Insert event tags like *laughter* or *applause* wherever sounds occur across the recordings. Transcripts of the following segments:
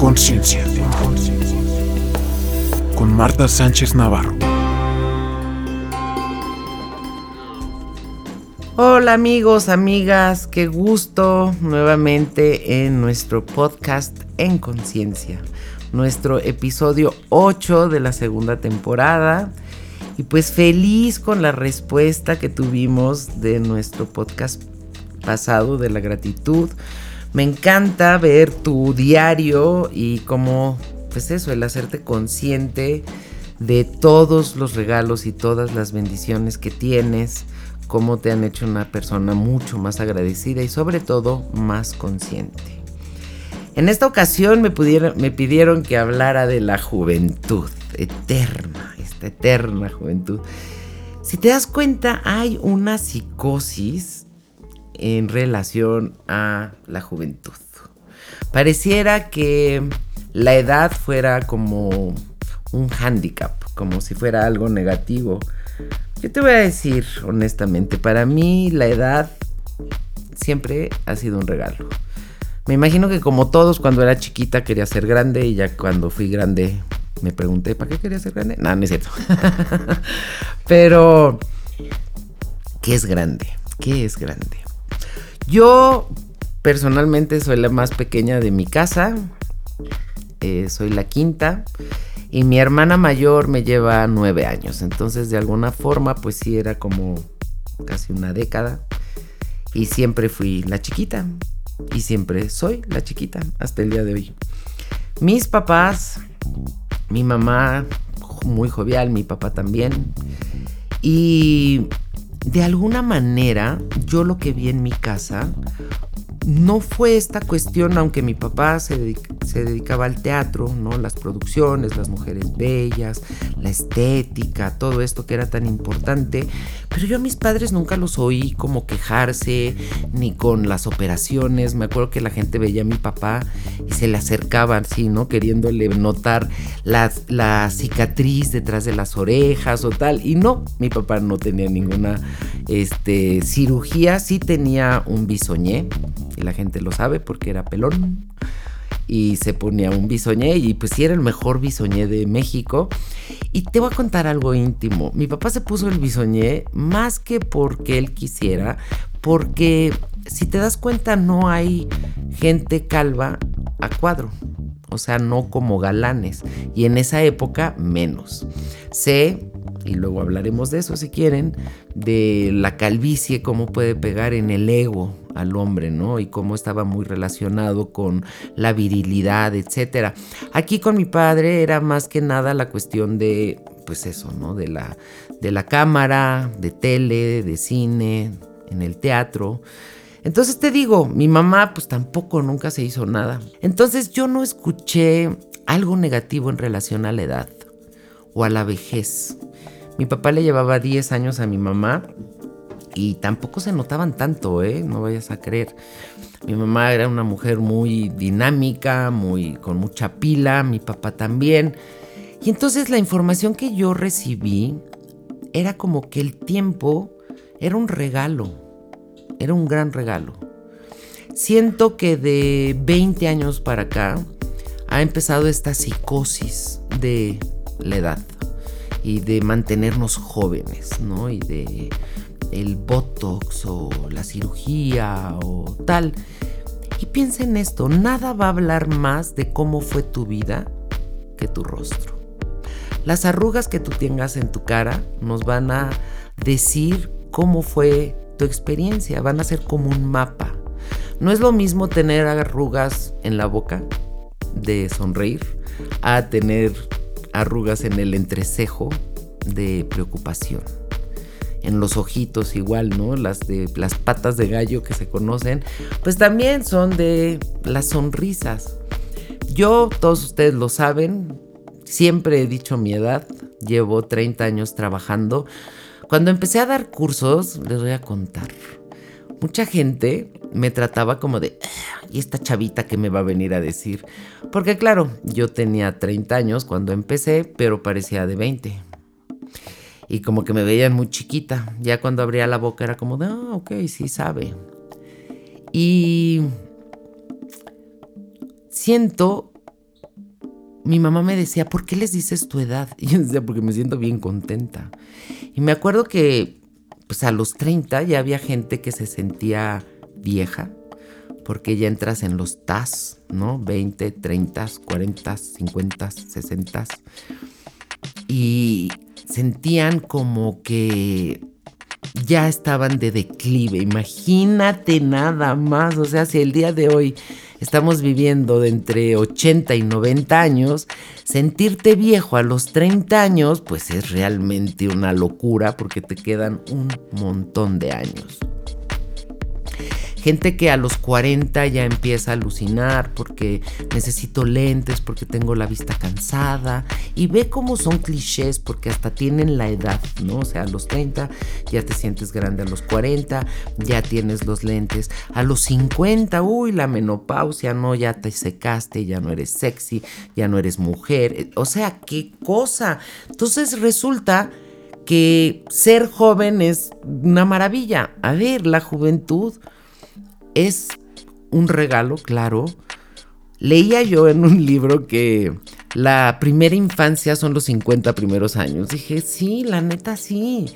conciencia. Con Marta Sánchez Navarro. Hola amigos, amigas, qué gusto nuevamente en nuestro podcast En Conciencia, nuestro episodio 8 de la segunda temporada. Y pues feliz con la respuesta que tuvimos de nuestro podcast pasado de la gratitud. Me encanta ver tu diario y cómo, pues eso, el hacerte consciente de todos los regalos y todas las bendiciones que tienes, cómo te han hecho una persona mucho más agradecida y sobre todo más consciente. En esta ocasión me, me pidieron que hablara de la juventud eterna, esta eterna juventud. Si te das cuenta, hay una psicosis en relación a la juventud. Pareciera que la edad fuera como un hándicap, como si fuera algo negativo. Yo te voy a decir honestamente, para mí la edad siempre ha sido un regalo. Me imagino que como todos cuando era chiquita quería ser grande y ya cuando fui grande me pregunté, ¿para qué quería ser grande? No, no es cierto. *laughs* Pero, ¿qué es grande? ¿Qué es grande? Yo personalmente soy la más pequeña de mi casa. Eh, soy la quinta. Y mi hermana mayor me lleva nueve años. Entonces, de alguna forma, pues sí, era como casi una década. Y siempre fui la chiquita. Y siempre soy la chiquita hasta el día de hoy. Mis papás mi mamá muy jovial, mi papá también. Y de alguna manera yo lo que vi en mi casa no fue esta cuestión, aunque mi papá se, dedicaba al teatro, ¿no? Las producciones, las mujeres bellas, la estética, todo esto que era tan importante. Pero yo a mis padres nunca los oí como quejarse, ni con las operaciones. Me acuerdo que la gente veía a mi papá y se le acercaban, así, ¿no? Queriéndole notar la, la cicatriz detrás de las orejas o tal. Y no, mi papá no tenía ninguna este, cirugía, sí tenía un bisoñé la gente lo sabe porque era pelón y se ponía un bisoñé y pues sí era el mejor bisoñé de México. Y te voy a contar algo íntimo. Mi papá se puso el bisoñé más que porque él quisiera, porque si te das cuenta no hay gente calva a cuadro. O sea, no como galanes. Y en esa época menos. Sé y luego hablaremos de eso si quieren, de la calvicie, cómo puede pegar en el ego al hombre, ¿no? Y cómo estaba muy relacionado con la virilidad, etcétera. Aquí con mi padre era más que nada la cuestión de, pues eso, ¿no? De la, de la cámara, de tele, de cine, en el teatro. Entonces te digo, mi mamá pues tampoco nunca se hizo nada. Entonces yo no escuché algo negativo en relación a la edad o a la vejez. Mi papá le llevaba 10 años a mi mamá y tampoco se notaban tanto, ¿eh? No vayas a creer. Mi mamá era una mujer muy dinámica, muy con mucha pila, mi papá también. Y entonces la información que yo recibí era como que el tiempo era un regalo, era un gran regalo. Siento que de 20 años para acá ha empezado esta psicosis de la edad y de mantenernos jóvenes, ¿no? Y de el botox o la cirugía o tal. Y piensa en esto, nada va a hablar más de cómo fue tu vida que tu rostro. Las arrugas que tú tengas en tu cara nos van a decir cómo fue tu experiencia, van a ser como un mapa. No es lo mismo tener arrugas en la boca de sonreír a tener arrugas en el entrecejo de preocupación. En los ojitos igual, ¿no? Las de las patas de gallo que se conocen, pues también son de las sonrisas. Yo, todos ustedes lo saben, siempre he dicho mi edad, llevo 30 años trabajando. Cuando empecé a dar cursos, les voy a contar. Mucha gente me trataba como de, ¿y esta chavita que me va a venir a decir? Porque claro, yo tenía 30 años cuando empecé, pero parecía de 20. Y como que me veían muy chiquita. Ya cuando abría la boca era como de, ah, ok, sí sabe. Y siento mi mamá me decía, ¿por qué les dices tu edad? *laughs* Y yo decía, porque me siento bien contenta. Y me acuerdo que pues a los 30 ya había gente que se sentía vieja, porque ya entras en los TAS, ¿no? 20, 30, 40, 50, 60. Y sentían como que ya estaban de declive. Imagínate nada más. O sea, si el día de hoy estamos viviendo de entre 80 y 90 años, sentirte viejo a los 30 años, pues es realmente una locura porque te quedan un montón de años. Gente que a los 40 ya empieza a alucinar porque necesito lentes, porque tengo la vista cansada. Y ve cómo son clichés porque hasta tienen la edad, ¿no? O sea, a los 30 ya te sientes grande, a los 40 ya tienes los lentes, a los 50, uy, la menopausia, no, ya te secaste, ya no eres sexy, ya no eres mujer. O sea, qué cosa. Entonces resulta que ser joven es una maravilla. A ver, la juventud es un regalo, claro. Leía yo en un libro que la primera infancia son los 50 primeros años. Dije, sí, la neta sí.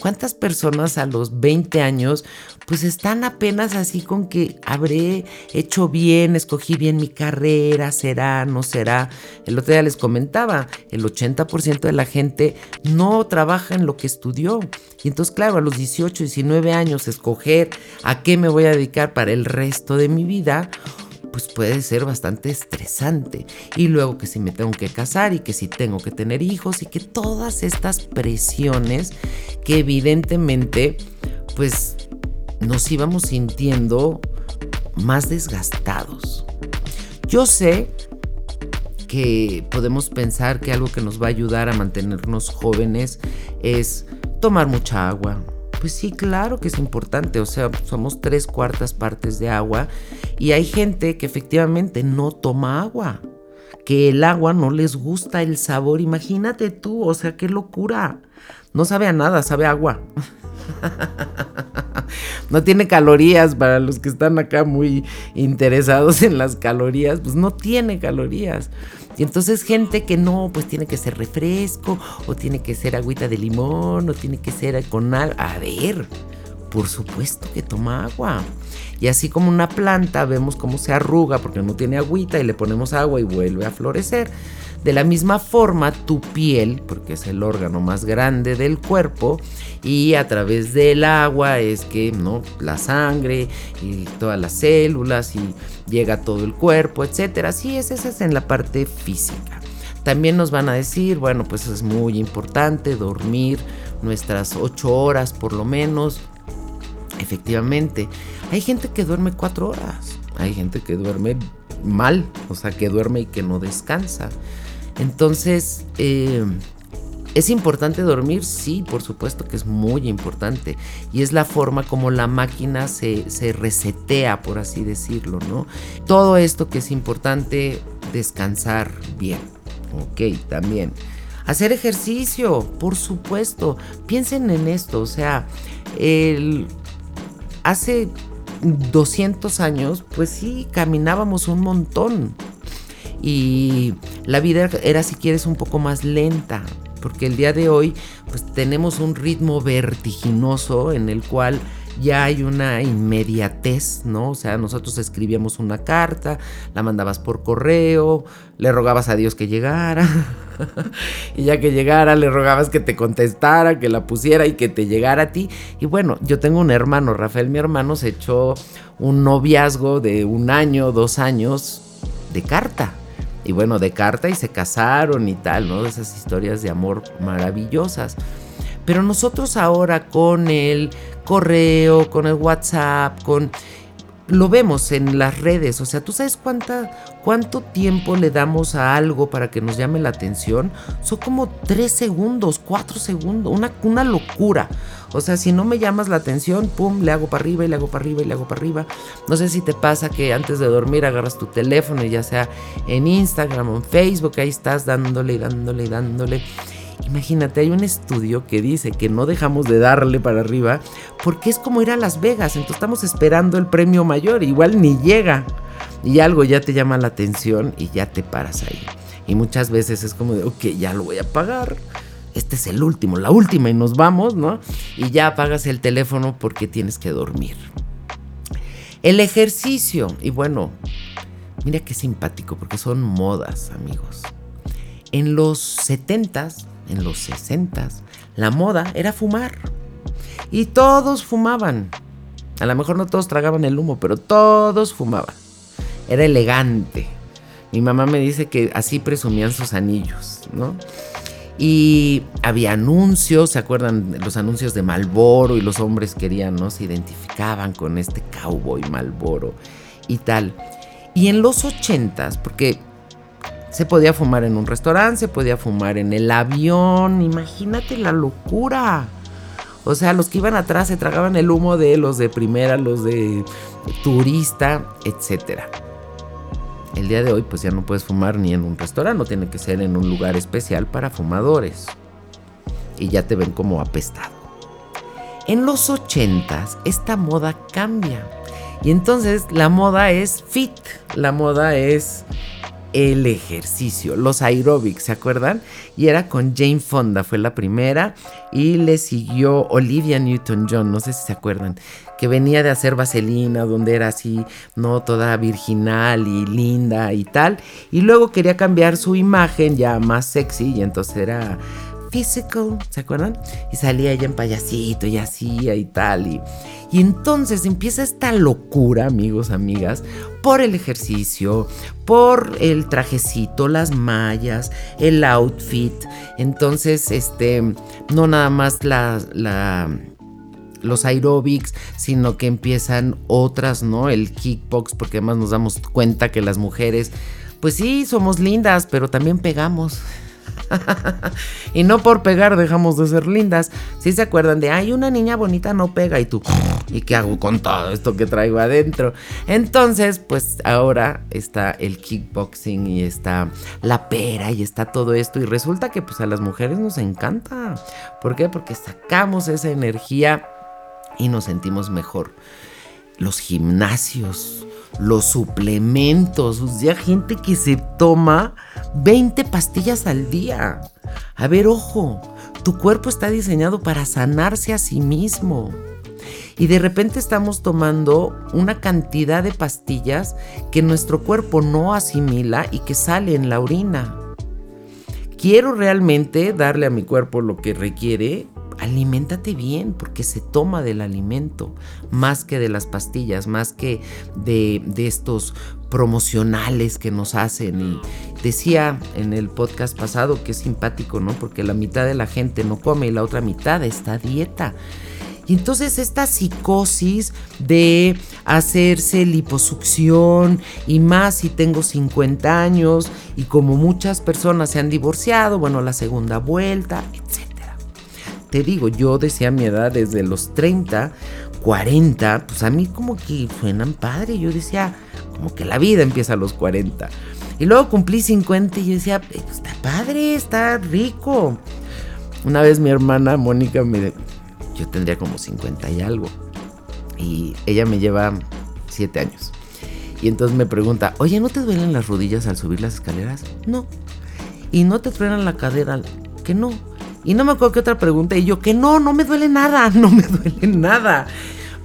¿Cuántas personas a los 20 años pues están apenas así con que habré hecho bien, escogí bien mi carrera, será, no será? El otro día les comentaba, el 80% de la gente no trabaja en lo que estudió. Y entonces, claro, a los 18, 19 años, escoger a qué me voy a dedicar para el resto de mi vida pues puede ser bastante estresante. Y luego que si me tengo que casar y que si tengo que tener hijos y que todas estas presiones que evidentemente pues nos íbamos sintiendo más desgastados. Yo sé que podemos pensar que algo que nos va a ayudar a mantenernos jóvenes es tomar mucha agua, pues sí, claro que es importante, o sea, somos tres cuartas partes de agua y hay gente que efectivamente no toma agua, que el agua no les gusta el sabor, imagínate tú, o sea, qué locura, no sabe a nada, sabe agua. *laughs* no tiene calorías para los que están acá muy interesados en las calorías, pues no tiene calorías. Y entonces gente que no, pues tiene que ser refresco, o tiene que ser agüita de limón, o tiene que ser con algo. A ver, por supuesto que toma agua. Y así como una planta, vemos cómo se arruga porque no tiene agüita y le ponemos agua y vuelve a florecer. De la misma forma, tu piel, porque es el órgano más grande del cuerpo, y a través del agua es que, ¿no? La sangre y todas las células y llega a todo el cuerpo, etcétera. Sí, esa es en la parte física. También nos van a decir, bueno, pues es muy importante dormir nuestras ocho horas por lo menos. Efectivamente, hay gente que duerme cuatro horas, hay gente que duerme mal, o sea, que duerme y que no descansa. Entonces, eh, ¿es importante dormir? Sí, por supuesto que es muy importante. Y es la forma como la máquina se, se resetea, por así decirlo, ¿no? Todo esto que es importante, descansar bien. Ok, también. Hacer ejercicio, por supuesto. Piensen en esto, o sea, hace 200 años, pues sí, caminábamos un montón y la vida era si quieres un poco más lenta, porque el día de hoy pues tenemos un ritmo vertiginoso en el cual ya hay una inmediatez, ¿no? O sea, nosotros escribíamos una carta, la mandabas por correo, le rogabas a Dios que llegara, *laughs* y ya que llegara, le rogabas que te contestara, que la pusiera y que te llegara a ti. Y bueno, yo tengo un hermano, Rafael, mi hermano, se echó un noviazgo de un año, dos años de carta y bueno, de carta y se casaron y tal, ¿no? Esas historias de amor maravillosas. Pero nosotros ahora con el correo, con el WhatsApp, con lo vemos en las redes, o sea, ¿tú sabes cuánta, cuánto tiempo le damos a algo para que nos llame la atención? Son como tres segundos, cuatro segundos, una, una locura. O sea, si no me llamas la atención, pum, le hago para arriba y le hago para arriba y le hago para arriba. No sé si te pasa que antes de dormir agarras tu teléfono, ya sea en Instagram o en Facebook, ahí estás dándole y dándole y dándole. Imagínate, hay un estudio que dice que no dejamos de darle para arriba porque es como ir a Las Vegas, entonces estamos esperando el premio mayor, igual ni llega y algo ya te llama la atención y ya te paras ahí. Y muchas veces es como de, ok, ya lo voy a pagar. Este es el último, la última y nos vamos, ¿no? Y ya apagas el teléfono porque tienes que dormir. El ejercicio, y bueno, mira qué simpático porque son modas, amigos. En los 70s, en los 60s, la moda era fumar. Y todos fumaban. A lo mejor no todos tragaban el humo, pero todos fumaban. Era elegante. Mi mamá me dice que así presumían sus anillos, ¿no? Y había anuncios, ¿se acuerdan? Los anuncios de Malboro y los hombres querían, ¿no? Se identificaban con este cowboy Malboro y tal. Y en los ochentas, porque se podía fumar en un restaurante, se podía fumar en el avión, imagínate la locura. O sea, los que iban atrás se tragaban el humo de los de primera, los de turista, etcétera. El día de hoy pues ya no puedes fumar ni en un restaurante, no tiene que ser en un lugar especial para fumadores. Y ya te ven como apestado. En los ochentas esta moda cambia. Y entonces la moda es fit, la moda es el ejercicio, los aerobics, ¿se acuerdan? Y era con Jane Fonda, fue la primera, y le siguió Olivia Newton-John, no sé si se acuerdan, que venía de hacer vaselina, donde era así, no toda virginal y linda y tal, y luego quería cambiar su imagen ya más sexy, y entonces era physical, ¿se acuerdan? Y salía ella en payasito y hacía y tal. Y, y entonces empieza esta locura, amigos, amigas, por el ejercicio, por el trajecito, las mallas, el outfit. Entonces, este, no nada más la, la los aerobics, sino que empiezan otras, ¿no? El kickbox, porque además nos damos cuenta que las mujeres, pues sí, somos lindas, pero también pegamos. *laughs* y no por pegar dejamos de ser lindas. Si se acuerdan de, ay, una niña bonita no pega y tú, *laughs* ¿y qué hago con todo esto que traigo adentro? Entonces, pues ahora está el kickboxing y está la pera y está todo esto y resulta que pues a las mujeres nos encanta. ¿Por qué? Porque sacamos esa energía y nos sentimos mejor. Los gimnasios, los suplementos, o sea, gente que se toma 20 pastillas al día. A ver, ojo, tu cuerpo está diseñado para sanarse a sí mismo. Y de repente estamos tomando una cantidad de pastillas que nuestro cuerpo no asimila y que sale en la orina. Quiero realmente darle a mi cuerpo lo que requiere aliméntate bien porque se toma del alimento más que de las pastillas, más que de, estos promocionales que nos hacen. Y decía en el podcast pasado que es simpático, ¿no? Porque la mitad de la gente no come y la otra mitad está dieta. Y entonces esta psicosis de hacerse liposucción y más si tengo 50 años y como muchas personas se han divorciado, bueno, la segunda vuelta, etc te digo, yo decía mi edad desde los 30, 40, pues a mí como que suenan padre. Yo decía, como que la vida empieza a los 40. Y luego cumplí 50 y yo decía, eh, está padre, está rico. Una vez mi hermana Mónica me... Yo tendría como 50 y algo. Y ella me lleva 7 años. Y entonces me pregunta, oye, ¿no te duelen las rodillas al subir las escaleras? No. ¿Y no te truenan la cadera? Que no. Y no me acuerdo qué otra pregunta. Y yo, que no, no me duele nada, *laughs* no me duele nada.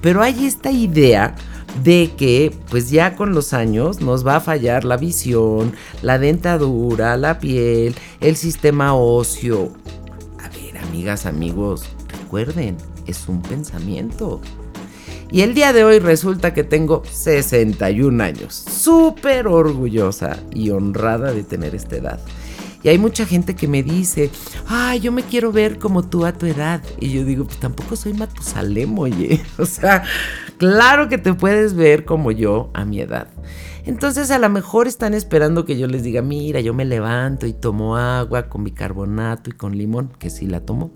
Pero hay esta idea de que pues ya con los años nos va a fallar la visión, la dentadura, la piel, el sistema óseo. A ver, amigas, amigos, recuerden, es un pensamiento. Y el día de hoy resulta que tengo 61 años. Súper orgullosa y honrada de tener esta edad. Y hay mucha gente que me dice, ay, yo me quiero ver como tú a tu edad. Y yo digo, pues tampoco soy Matusalem, oye. *laughs* O sea, claro que te puedes ver como yo a mi edad. Entonces a lo mejor están esperando que yo les diga, mira, yo me levanto y tomo agua con bicarbonato y con limón, que sí la tomo.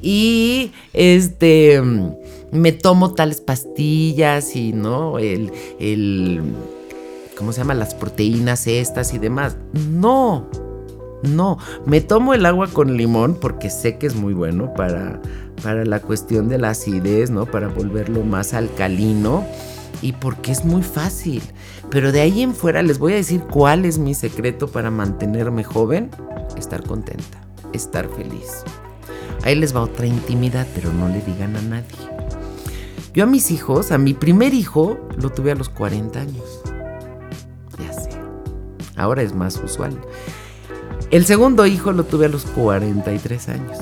Y este, me tomo tales pastillas y, ¿no? El, el, ¿cómo se llama? Las proteínas estas y demás. No, no, me tomo el agua con limón porque sé que es muy bueno para, para la cuestión de la acidez, ¿no? Para volverlo más alcalino. y porque es muy fácil. Pero de ahí en fuera les voy a decir cuál es mi secreto para mantenerme joven. Estar contenta, estar feliz. Ahí les va otra intimidad, pero no le digan a nadie. Yo a mis hijos, a mi primer hijo, lo tuve a los 40 años. Ya sé. Ahora es más usual. El segundo hijo lo tuve a los 43 años.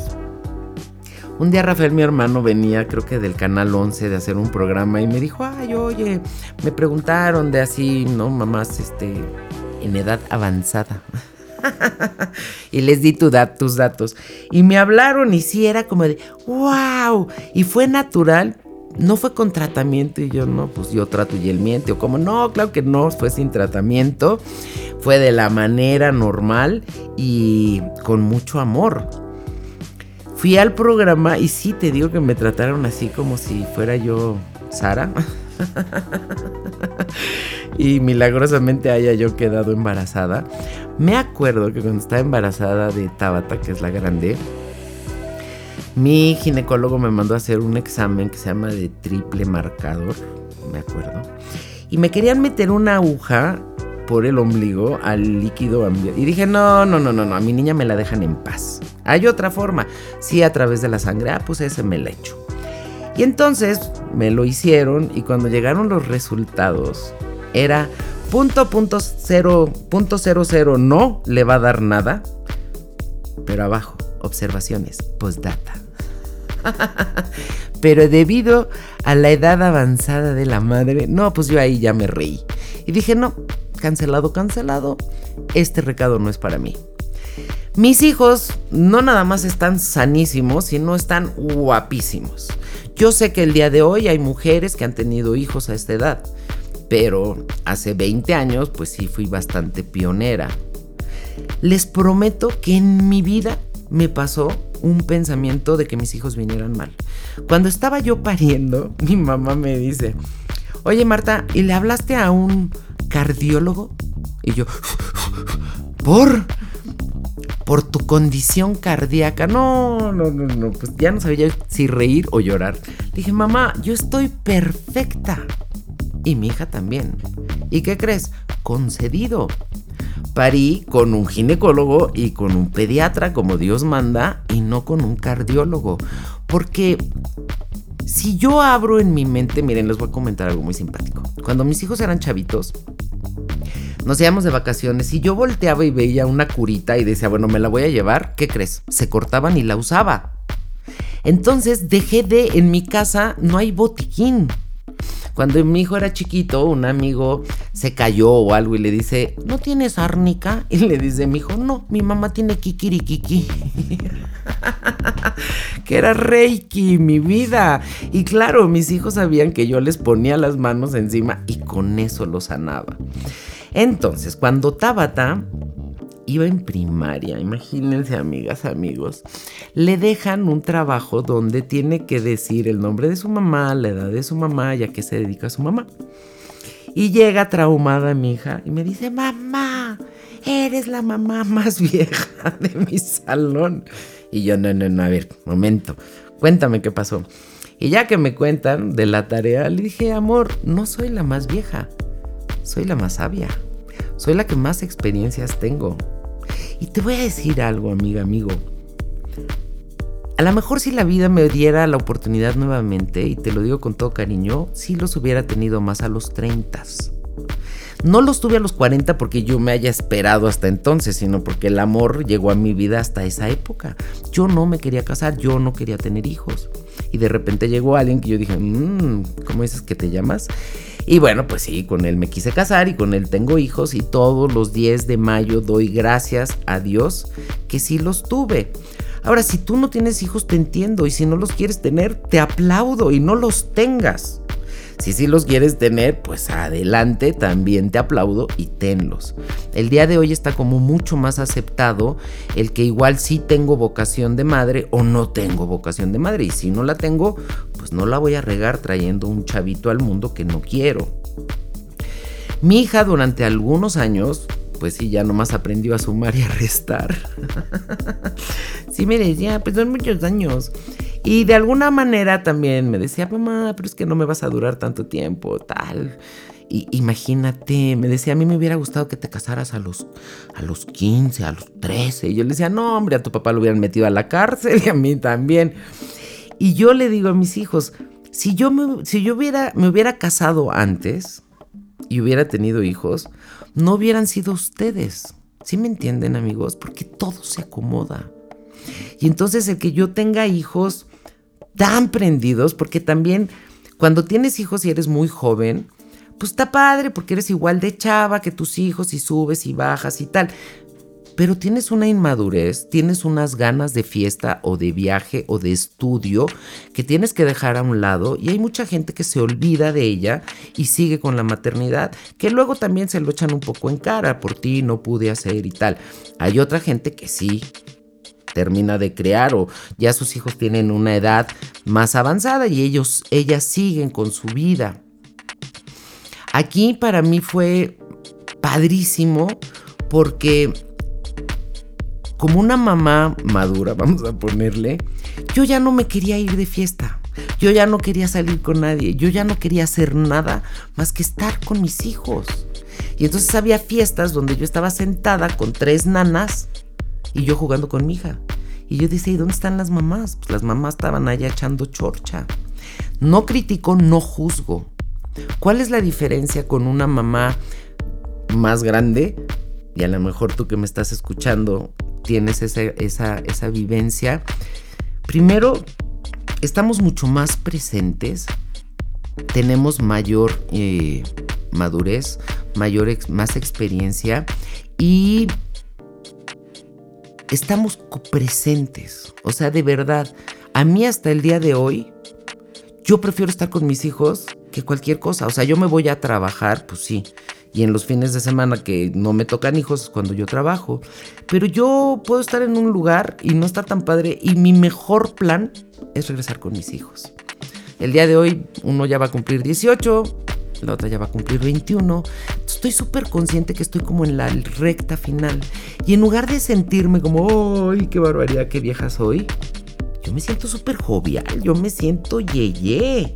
Un día Rafael, mi hermano, venía creo que del canal 11 de hacer un programa y me dijo, ay, oye, me preguntaron de así, ¿no? Mamás, este, en edad avanzada. *laughs* y les di tu tus datos. Y me hablaron y sí, era como de, wow. Y fue natural. No fue con tratamiento y yo no, pues yo trato y él miente. O como, no, claro que no, fue sin tratamiento. Fue de la manera normal y con mucho amor. Fui al programa y sí te digo que me trataron así como si fuera yo Sara. *laughs* y milagrosamente haya yo quedado embarazada. Me acuerdo que cuando estaba embarazada de Tabata, que es la grande, mi ginecólogo me mandó a hacer un examen que se llama de triple marcador, me acuerdo. Y me querían meter una aguja por el ombligo al líquido ambiente. Y dije, no, no, no, no, no, a mi niña me la dejan en paz. Hay otra forma. Sí, a través de la sangre. Ah, pues ese me la echo. Y entonces me lo hicieron y cuando llegaron los resultados era punto punto cero punto cero cero no le va a dar nada. Pero abajo, observaciones, postdata. *laughs* Pero debido a la edad avanzada de la madre, no, pues yo ahí ya me reí. Y dije, no, cancelado, cancelado. Este recado no es para mí. Mis hijos no nada más están sanísimos, sino están guapísimos. Yo sé que el día de hoy hay mujeres que han tenido hijos a esta edad, pero hace 20 años pues sí fui bastante pionera. Les prometo que en mi vida me pasó un pensamiento de que mis hijos vinieran mal. Cuando estaba yo pariendo, *laughs* mi mamá me dice, oye Marta, ¿y le hablaste a un cardiólogo? Y yo, ¿por? Por tu condición cardíaca. No, no, no, no. Pues ya no sabía si reír o llorar. dije, mamá, yo estoy perfecta. Y mi hija también. ¿Y qué crees? Concedido. Parí con un ginecólogo y con un pediatra como Dios manda y no con un cardiólogo. Porque si yo abro en mi mente, miren, les voy a comentar algo muy simpático. Cuando mis hijos eran chavitos, nos íbamos de vacaciones y yo volteaba y veía una curita y decía, bueno, me la voy a llevar. ¿Qué crees? Se cortaban y la usaba. Entonces dejé de, en mi casa no hay botiquín. Cuando mi hijo era chiquito, un amigo se cayó o algo y le dice, ¿no tienes árnica? *laughs* Y le dice mi hijo, no, mi mamá tiene kikirikiki. *laughs* que era reiki, mi vida. Y claro, mis hijos sabían que yo les ponía las manos encima y con eso lo sanaba. Entonces, cuando Tabata iba en primaria, imagínense amigas, amigos, le dejan un trabajo donde tiene que decir el nombre de su mamá, la edad de su mamá y a qué se dedica su mamá. Y llega traumada mi hija y me dice, mamá, eres la mamá más *laughs* vieja de mi salón. Y yo, no, no, no, a ver, momento, cuéntame qué pasó. Y ya que me cuentan de la tarea, le dije, amor, no soy la más vieja, soy la más sabia, soy la que más experiencias tengo. Y te voy a decir algo, amiga, amigo. A lo mejor si la vida me diera la oportunidad nuevamente, y te lo digo con todo cariño, sí los hubiera tenido más a los 30. No los tuve a los 40 porque yo me haya esperado hasta entonces, sino porque el amor llegó a mi vida hasta esa época. Yo no me quería casar, yo no quería tener hijos. Y de repente llegó alguien que yo dije, mmm, ¿cómo dices que te llamas? Y bueno, pues sí, con él me quise casar y con él tengo hijos y todos los 10 de mayo doy gracias a Dios que sí los tuve. Ahora, si tú no tienes hijos, te entiendo y si no los quieres tener, te aplaudo y no los tengas. Si sí los quieres tener, pues adelante, también te aplaudo y tenlos. El día de hoy está como mucho más aceptado el que igual sí tengo vocación de madre o no tengo vocación de madre. Y si no la tengo, pues no la voy a regar trayendo un chavito al mundo que no quiero. Mi hija durante algunos años pues sí, ya nomás aprendió a sumar y a restar. *laughs* sí me decía, pues son muchos años. Y de alguna manera también me decía, mamá, pero es que no me vas a durar tanto tiempo, tal. Y imagínate, me decía, a mí me hubiera gustado que te casaras a los, a los 15, a los 13. Y yo le decía, no, hombre, a tu papá lo hubieran metido a la cárcel y a mí también. Y yo le digo a mis hijos, si yo si yo hubiera, me hubiera casado antes y hubiera tenido hijos, no hubieran sido ustedes. ¿Sí me entienden, amigos? Porque todo se acomoda. Y entonces el que yo tenga hijos tan prendidos, porque también cuando tienes hijos y eres muy joven, pues está padre porque eres igual de chava que tus hijos y subes y bajas y tal. Pero tienes una inmadurez, tienes unas ganas de fiesta o de viaje o de estudio que tienes que dejar a un lado y hay mucha gente que se olvida de ella y sigue con la maternidad, que luego también se lo echan un poco en cara, por ti no pude hacer y tal. Hay otra gente que sí, termina de crear o ya sus hijos tienen una edad más avanzada y ellos, ellas siguen con su vida. Aquí para mí fue padrísimo porque como una mamá madura, *laughs* vamos a ponerle, yo ya no me quería ir de fiesta. Yo ya no quería salir con nadie. Yo ya no quería hacer nada más que estar con mis hijos. Y entonces había fiestas donde yo estaba sentada con tres nanas y yo jugando con mi hija. Y yo decía, ¿y dónde están las mamás? Pues las mamás estaban allá echando chorcha. No critico, no juzgo. ¿Cuál es la diferencia con una mamá más grande? Y a lo mejor tú que me estás escuchando tienes esa, esa, vivencia. Primero, estamos mucho más presentes, tenemos mayor eh, madurez, mayor más experiencia y estamos presentes. O sea, de verdad, a mí hasta el día de hoy, yo prefiero estar con mis hijos que cualquier cosa. O sea, yo me voy a trabajar, pues sí. Y en los fines de semana que no me tocan hijos cuando yo trabajo. Pero yo puedo estar en un lugar y no estar tan padre. Y mi mejor plan es regresar con mis hijos. El día de hoy uno ya va a cumplir 18, la otra ya va a cumplir 21. Estoy súper consciente que estoy como en la recta final. Y en lugar de sentirme como, ¡ay, qué barbaridad, qué vieja soy! Yo me siento súper jovial, yo me siento yeye.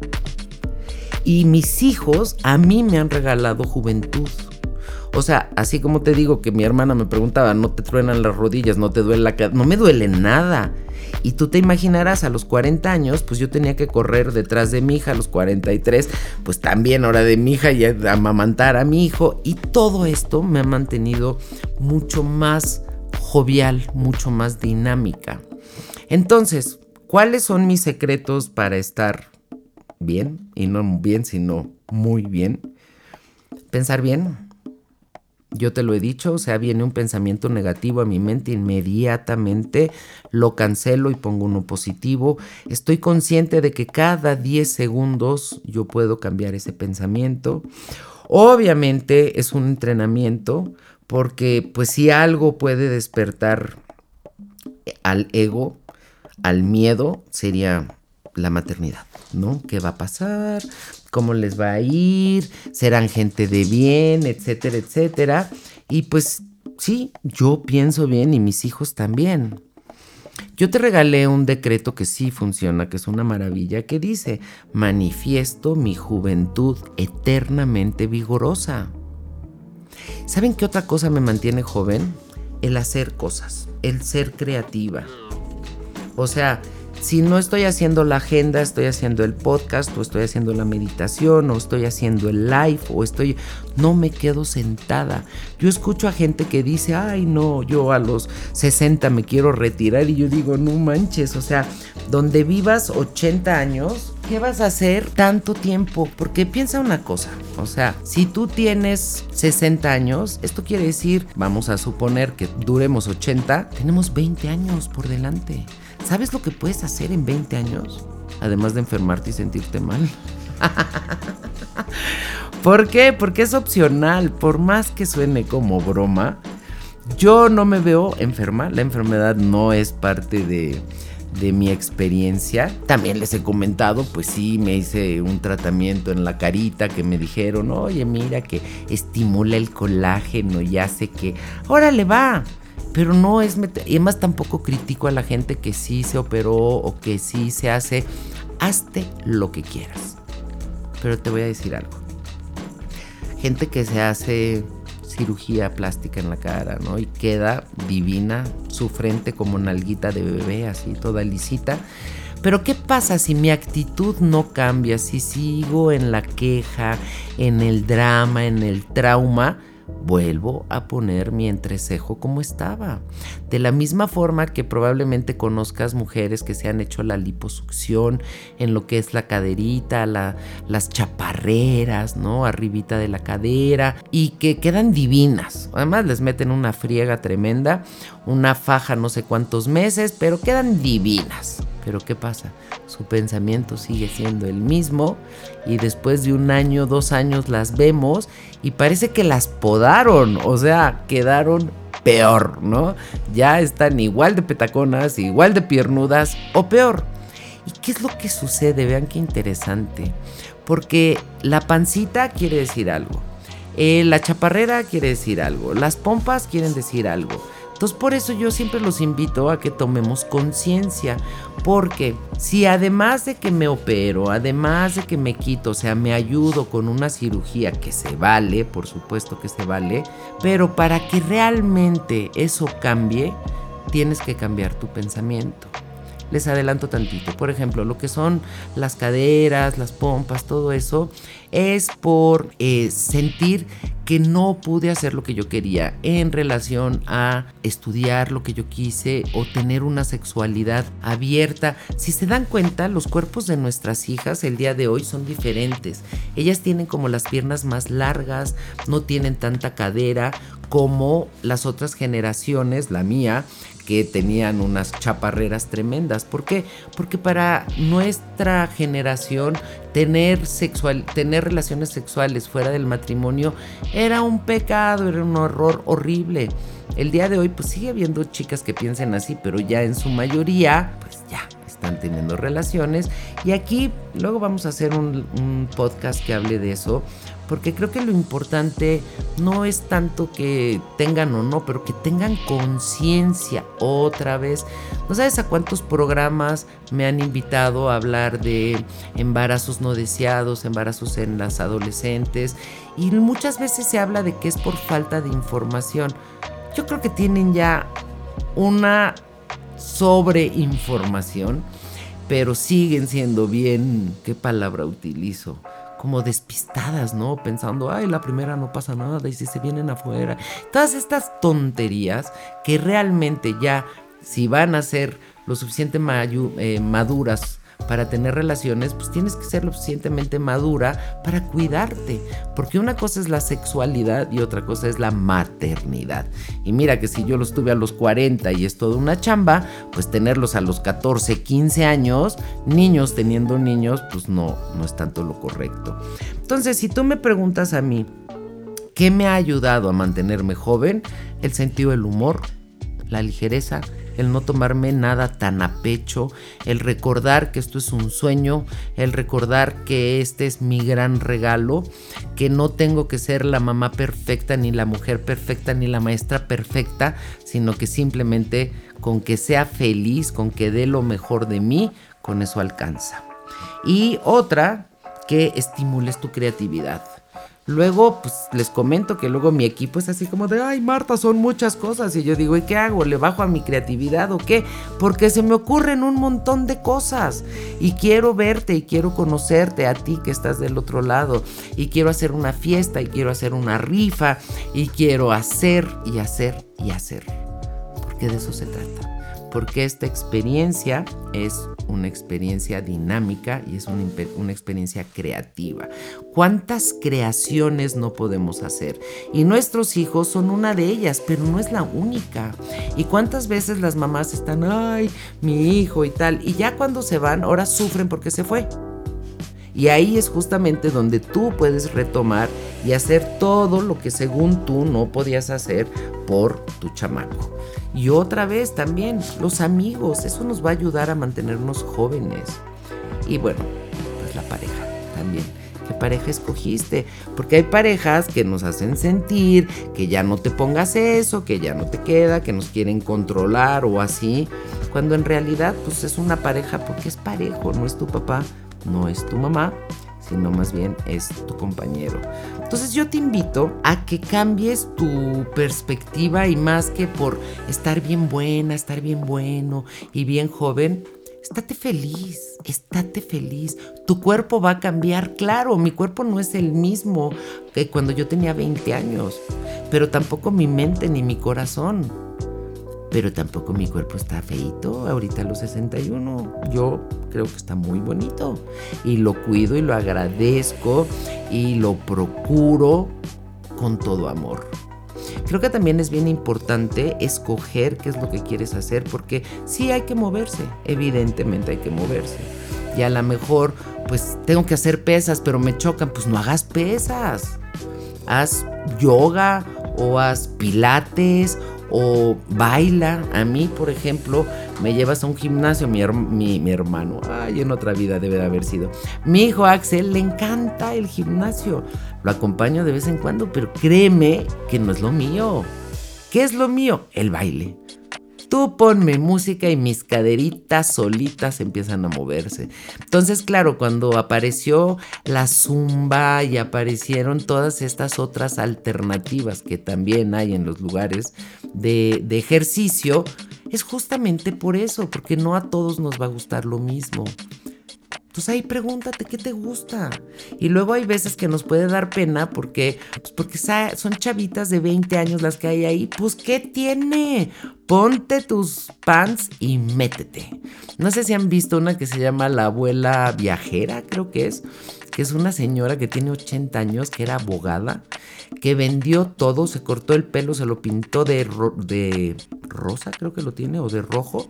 Y mis hijos a mí me han regalado juventud. O sea, así como te digo que mi hermana me preguntaba, ¿no te truenan las rodillas? ¿No te duele la cabeza? No me duele nada. Y tú te imaginarás, a los 40 años, pues yo tenía que correr detrás de mi hija, a los 43, pues también hora de mi hija y amamantar a mi hijo. Y todo esto me ha mantenido mucho más jovial, mucho más dinámica. Entonces, ¿cuáles son mis secretos para estar bien? Y no bien, sino muy bien. Pensar bien, yo te lo he dicho, o sea, viene un pensamiento negativo a mi mente, inmediatamente lo cancelo y pongo uno positivo. Estoy consciente de que cada 10 segundos yo puedo cambiar ese pensamiento. Obviamente es un entrenamiento porque pues si algo puede despertar al ego, al miedo, sería la maternidad, ¿no? ¿Qué va a pasar? ¿Cómo les va a ir? ¿Serán gente de bien? Etcétera, etcétera. Y pues sí, yo pienso bien y mis hijos también. Yo te regalé un decreto que sí funciona, que es una maravilla, que dice, manifiesto mi juventud eternamente vigorosa. ¿Saben qué otra cosa me mantiene joven? El hacer cosas, el ser creativa. O sea, si no estoy haciendo la agenda, estoy haciendo el podcast o estoy haciendo la meditación o estoy haciendo el live o estoy... No me quedo sentada. Yo escucho a gente que dice, ay no, yo a los 60 me quiero retirar y yo digo, no manches, o sea, donde vivas 80 años, ¿qué vas a hacer tanto tiempo? Porque piensa una cosa, o sea, si tú tienes 60 años, esto quiere decir, vamos a suponer que duremos 80, tenemos 20 años por delante. ¿Sabes lo que puedes hacer en 20 años? Además de enfermarte y sentirte mal. *laughs* ¿Por qué? Porque es opcional. Por más que suene como broma, yo no me veo enferma. La enfermedad no es parte de, de mi experiencia. También les he comentado, pues sí, me hice un tratamiento en la carita que me dijeron, oye, mira que estimula el colágeno y hace que, órale va. Pero no es... Y además tampoco critico a la gente que sí se operó o que sí se hace. Hazte lo que quieras. Pero te voy a decir algo. Gente que se hace cirugía plástica en la cara, ¿no? Y queda divina, su frente como nalguita de bebé, así toda lisita. Pero ¿qué pasa si mi actitud no cambia? Si sigo en la queja, en el drama, en el trauma, vuelvo a poner mi entrecejo como estaba. De la misma forma que probablemente conozcas mujeres que se han hecho la liposucción en lo que es la caderita, las chaparreras, ¿no? Arribita de la cadera y que quedan divinas. Además les meten una friega tremenda, una faja no sé cuántos meses, pero quedan divinas. Pero ¿qué pasa? Su pensamiento sigue siendo el mismo y después de un año, dos años las vemos y parece que las podaron, o sea, quedaron peor, ¿no? Ya están igual de petaconas, igual de piernudas o peor. ¿Y qué es lo que sucede? Vean qué interesante. Porque la pancita quiere decir algo. Eh, la chaparrera quiere decir algo. Las pompas quieren decir algo. Entonces por eso yo siempre los invito a que tomemos conciencia, porque si además de que me opero, además de que me quito, o sea, me ayudo con una cirugía que se vale, por supuesto que se vale, pero para que realmente eso cambie, tienes que cambiar tu pensamiento les adelanto tantito. Por ejemplo, lo que son las caderas, las pompas, todo eso, es por eh, sentir que no pude hacer lo que yo quería en relación a estudiar lo que yo quise o tener una sexualidad abierta. Si se dan cuenta, los cuerpos de nuestras hijas el día de hoy son diferentes. Ellas tienen como las piernas más largas, no tienen tanta cadera como las otras generaciones, la mía, que tenían unas chaparreras tremendas. ¿Por qué? Porque para nuestra generación tener, sexual, tener relaciones sexuales fuera del matrimonio era un pecado, era un horror horrible. El día de hoy pues sigue habiendo chicas que piensen así, pero ya en su mayoría pues ya están teniendo relaciones. Y aquí luego vamos a hacer un, un podcast que hable de eso porque creo que lo importante no es tanto que tengan o no, pero que tengan conciencia otra vez. No sabes a cuántos programas me han invitado a hablar de embarazos no deseados, embarazos en las adolescentes, y muchas veces se habla de que es por falta de información. Yo creo que tienen ya una sobreinformación, pero siguen siendo bien, ¿qué palabra utilizo? Como despistadas, ¿no? Pensando, ay, la primera no pasa nada y si se vienen afuera. Todas estas tonterías que realmente ya, si van a ser lo suficiente eh, maduras para tener relaciones, pues tienes que ser lo suficientemente madura para cuidarte. Porque una cosa es la sexualidad y otra cosa es la maternidad. Y mira que si yo los tuve a los 40 y es toda una chamba, pues tenerlos a los 14, 15 años, niños teniendo niños, pues no, no es tanto lo correcto. Entonces, si tú me preguntas a mí, ¿qué me ha ayudado a mantenerme joven? El sentido del humor, la ligereza, el no tomarme nada tan a pecho, el recordar que esto es un sueño, el recordar que este es mi gran regalo, que no tengo que ser la mamá perfecta, ni la mujer perfecta, ni la maestra perfecta, sino que simplemente con que sea feliz, con que dé lo mejor de mí, con eso alcanza. Y otra, que estimules tu creatividad. Luego, pues les comento que luego mi equipo es así como de, ay Marta, son muchas cosas. Y yo digo, ¿y qué hago? ¿Le bajo a mi creatividad o qué? Porque se me ocurren un montón de cosas. Y quiero verte y quiero conocerte a ti que estás del otro lado. Y quiero hacer una fiesta y quiero hacer una rifa. Y quiero hacer y hacer y hacer. Porque de eso se trata porque esta experiencia es una experiencia dinámica y es una, experiencia creativa. ¿Cuántas creaciones no podemos hacer? Y nuestros hijos son una de ellas, pero no es la única. ¿Y cuántas veces las mamás están, ay, mi hijo y tal, y ya cuando se van, ahora sufren porque se fue? Y ahí es justamente donde tú puedes retomar y hacer todo lo que según tú no podías hacer por tu chamaco. Y otra vez también, los amigos, eso nos va a ayudar a mantenernos jóvenes. Y bueno, pues la pareja también qué pareja escogiste. Porque hay parejas que nos hacen sentir que ya no te pongas eso, que ya no te queda, que nos quieren controlar o así. Cuando en realidad pues es una pareja porque es parejo, no es tu papá, no es tu mamá, sino más bien es tu compañero. Entonces yo te invito a que cambies tu perspectiva y más que por estar bien buena, estar bien bueno y bien joven, estate feliz, estate feliz. Tu cuerpo va a cambiar, claro, mi cuerpo no es el mismo que cuando yo tenía 20 años, pero tampoco mi mente ni mi corazón pero tampoco mi cuerpo está feito ahorita a los 61. Yo creo que está muy bonito y lo cuido y lo agradezco y lo procuro con todo amor. Creo que también es bien importante escoger qué es lo que quieres hacer porque sí hay que moverse, evidentemente hay que moverse. Y a lo mejor pues tengo que hacer pesas pero me chocan, pues no hagas pesas. Haz yoga o haz pilates o baila. A mí, por ejemplo, me llevas a un gimnasio, mi, hermano, ay, en otra vida debe haber sido. Mi hijo Axel le encanta el gimnasio. Lo acompaño de vez en cuando, pero créeme que no es lo mío. ¿Qué es lo mío? El baile. Tú ponme música y mis caderitas solitas empiezan a moverse. Entonces, claro, cuando apareció la zumba y aparecieron todas estas otras alternativas que también hay en los lugares de, de ejercicio, es justamente por eso, porque no a todos nos va a gustar lo mismo. Entonces ahí pregúntate qué te gusta. Y luego hay veces que nos puede dar pena porque, pues porque son chavitas de 20 años las que hay ahí. Pues ¿qué tiene? Ponte tus pants y métete. No sé si han visto una que se llama La abuela viajera, creo que es que es una señora que tiene 80 años, que era abogada, que vendió todo, se cortó el pelo, se lo pintó de, de rosa, creo que lo tiene, o de rojo.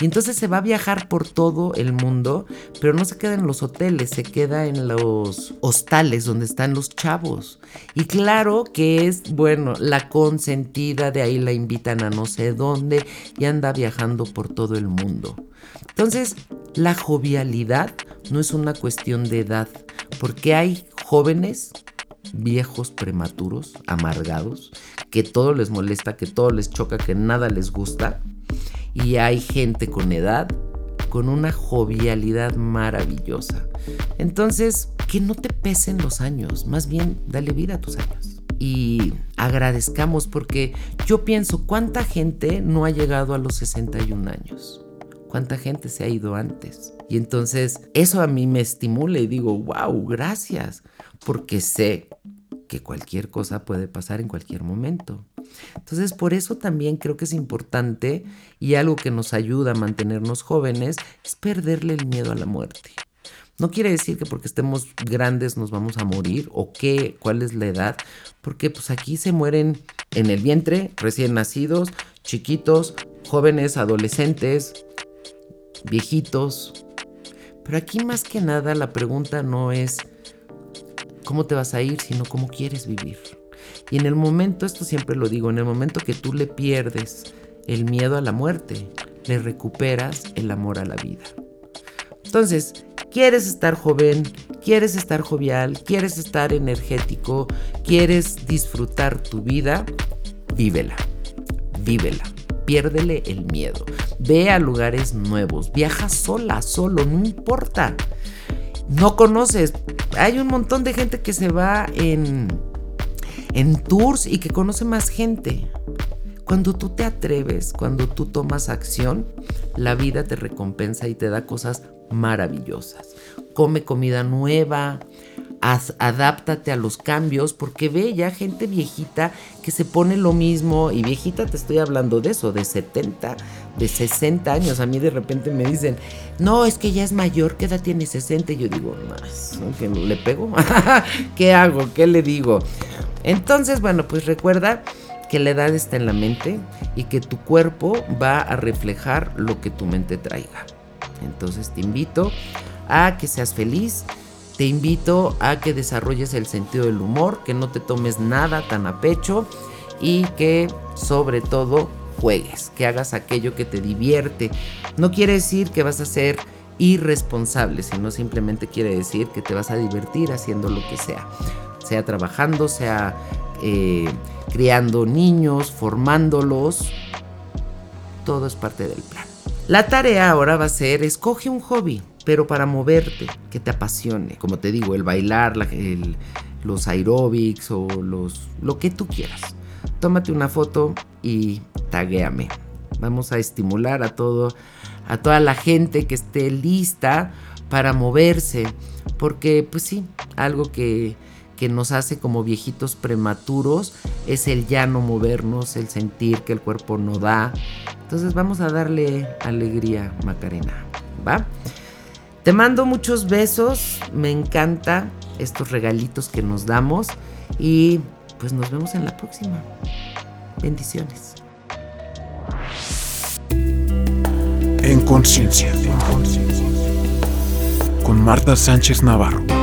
Y entonces se va a viajar por todo el mundo, pero no se queda en los hoteles, se queda en los hostales donde están los chavos. Y claro que es, bueno, la consentida, de ahí la invitan a no sé dónde y anda viajando por todo el mundo. Entonces, la jovialidad no es una cuestión de edad, porque hay jóvenes viejos prematuros, amargados, que todo les molesta, que todo les choca, que nada les gusta. Y hay gente con edad con una jovialidad maravillosa. Entonces, que no te pesen los años, más bien dale vida a tus años. Y agradezcamos porque yo pienso cuánta gente no ha llegado a los 61 años cuánta gente se ha ido antes. Y entonces eso a mí me estimula y digo, wow, gracias, porque sé que cualquier cosa puede pasar en cualquier momento. Entonces, por eso también creo que es importante y algo que nos ayuda a mantenernos jóvenes es perderle el miedo a la muerte. No quiere decir que porque estemos grandes nos vamos a morir o qué, cuál es la edad, porque pues aquí se mueren en el vientre, recién nacidos, chiquitos, jóvenes, adolescentes, viejitos. Pero aquí más que nada la pregunta no es cómo te vas a ir, sino cómo quieres vivir. Y en el momento, esto siempre lo digo, en el momento que tú le pierdes el miedo a la muerte, le recuperas el amor a la vida. Entonces, quieres estar joven, quieres estar jovial, quieres estar energético, quieres disfrutar tu vida, vívela, vívela piérdele el miedo. Ve a lugares nuevos, viaja sola, solo, no importa. No conoces. Hay un montón de gente que se va en, en tours y que conoce más gente. Cuando tú te atreves, cuando tú tomas acción, la vida te recompensa y te da cosas maravillosas. Come comida nueva, adáptate a los cambios, porque ve ya gente viejita que se pone lo mismo, y viejita te estoy hablando de eso, de 70, de 60 años. A mí de repente me dicen, no, es que ya es mayor, ¿qué edad tiene 60? Y yo digo, más, ¿que le pego? *laughs* ¿Qué hago? ¿Qué le digo? Entonces, bueno, pues recuerda que la edad está en la mente y que tu cuerpo va a reflejar lo que tu mente traiga. Entonces te invito a que seas feliz, te invito a que desarrolles el sentido del humor, que no te tomes nada tan a pecho y que sobre todo juegues, que hagas aquello que te divierte. No quiere decir que vas a ser y responsable, sino simplemente quiere decir que te vas a divertir haciendo lo que sea, sea trabajando, sea eh, criando niños, formándolos, todo es parte del plan. La tarea ahora va a ser, escoge un hobby, pero para moverte, que te apasione. Como te digo, el bailar, los aeróbics o los, lo que tú quieras. Tómate una foto y taguéame. Vamos a estimular a todo, a toda la gente que esté lista para moverse. Porque, pues sí, algo que, que nos hace como viejitos prematuros es el ya no movernos, el sentir que el cuerpo no da. Entonces vamos a darle alegría, Macarena. ¿Va? Te mando muchos besos, me encanta estos regalitos que nos damos y pues nos vemos en la próxima. Bendiciones. En conciencia. Con Marta Sánchez Navarro.